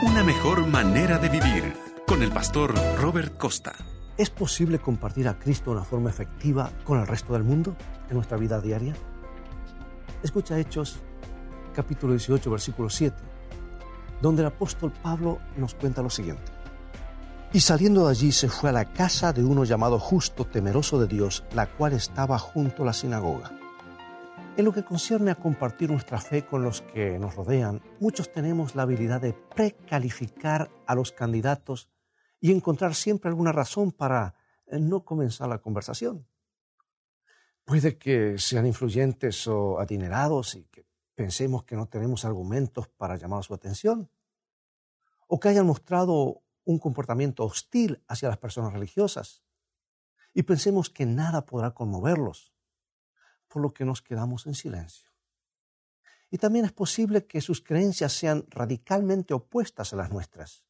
Una mejor manera de vivir con el pastor Robert Costa. ¿Es posible compartir a Cristo de una forma efectiva con el resto del mundo en nuestra vida diaria? Escucha Hechos capítulo 18 versículo 7, donde el apóstol Pablo nos cuenta lo siguiente. Y saliendo de allí se fue a la casa de uno llamado justo, temeroso de Dios, la cual estaba junto a la sinagoga. En lo que concierne a compartir nuestra fe con los que nos rodean, muchos tenemos la habilidad de precalificar a los candidatos y encontrar siempre alguna razón para eh, no comenzar la conversación. Puede que sean influyentes o adinerados y que pensemos que no tenemos argumentos para llamar su atención, o que hayan mostrado un comportamiento hostil hacia las personas religiosas y pensemos que nada podrá conmoverlos por lo que nos quedamos en silencio. Y también es posible que sus creencias sean radicalmente opuestas a las nuestras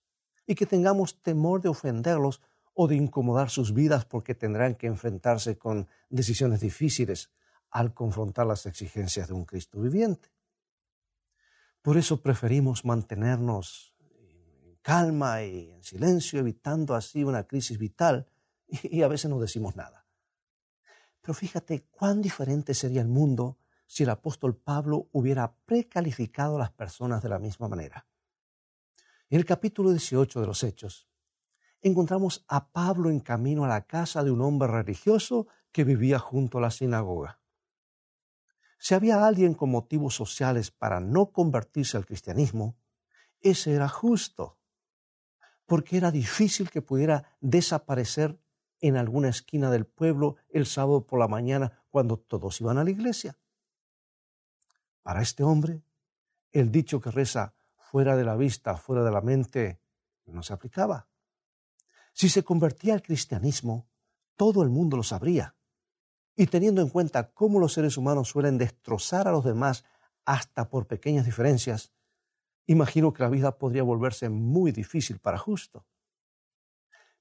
y que tengamos temor de ofenderlos o de incomodar sus vidas porque tendrán que enfrentarse con decisiones difíciles al confrontar las exigencias de un Cristo viviente. Por eso preferimos mantenernos en calma y en silencio, evitando así una crisis vital y a veces no decimos nada. Pero fíjate cuán diferente sería el mundo si el apóstol Pablo hubiera precalificado a las personas de la misma manera. En el capítulo 18 de los Hechos, encontramos a Pablo en camino a la casa de un hombre religioso que vivía junto a la sinagoga. Si había alguien con motivos sociales para no convertirse al cristianismo, ese era justo, porque era difícil que pudiera desaparecer en alguna esquina del pueblo el sábado por la mañana cuando todos iban a la iglesia. Para este hombre, el dicho que reza fuera de la vista, fuera de la mente, no se aplicaba. Si se convertía al cristianismo, todo el mundo lo sabría. Y teniendo en cuenta cómo los seres humanos suelen destrozar a los demás hasta por pequeñas diferencias, imagino que la vida podría volverse muy difícil para justo.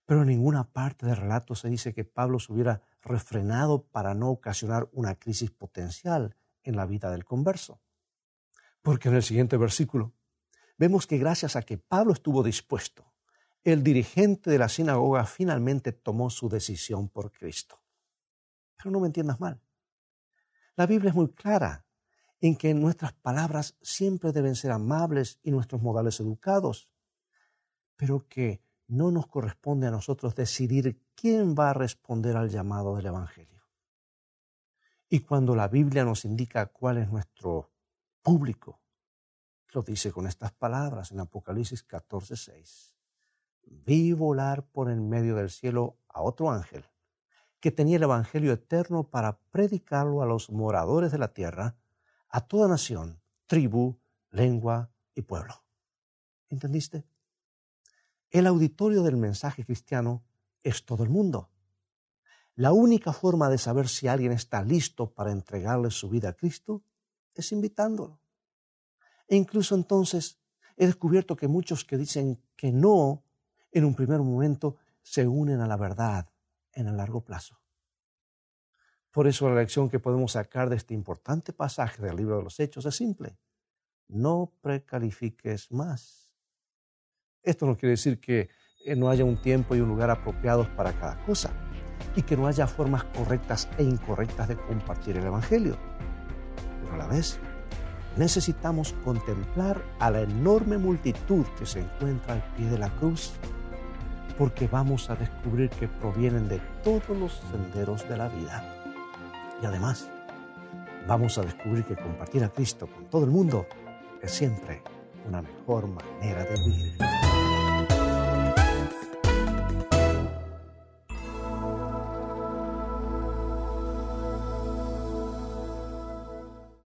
Pero en ninguna parte del relato se dice que Pablo se hubiera refrenado para no ocasionar una crisis potencial en la vida del converso. Porque en el siguiente versículo vemos que gracias a que Pablo estuvo dispuesto, el dirigente de la sinagoga finalmente tomó su decisión por Cristo. Pero no me entiendas mal. La Biblia es muy clara en que nuestras palabras siempre deben ser amables y nuestros modales educados, pero que no nos corresponde a nosotros decidir quién va a responder al llamado del Evangelio. Y cuando la Biblia nos indica cuál es nuestro público, lo dice con estas palabras en Apocalipsis 14:6. Vi volar por en medio del cielo a otro ángel que tenía el Evangelio eterno para predicarlo a los moradores de la tierra, a toda nación, tribu, lengua y pueblo. ¿Entendiste? El auditorio del mensaje cristiano es todo el mundo. La única forma de saber si alguien está listo para entregarle su vida a Cristo es invitándolo. E incluso entonces he descubierto que muchos que dicen que no en un primer momento se unen a la verdad en el largo plazo. Por eso la lección que podemos sacar de este importante pasaje del libro de los Hechos es simple. No precalifiques más. Esto no quiere decir que eh, no haya un tiempo y un lugar apropiados para cada cosa y que no haya formas correctas e incorrectas de compartir el Evangelio. Pero a la vez, necesitamos contemplar a la enorme multitud que se encuentra al pie de la cruz, porque vamos a descubrir que provienen de todos los senderos de la vida. Y además, vamos a descubrir que compartir a Cristo con todo el mundo es siempre una mejor manera de vivir.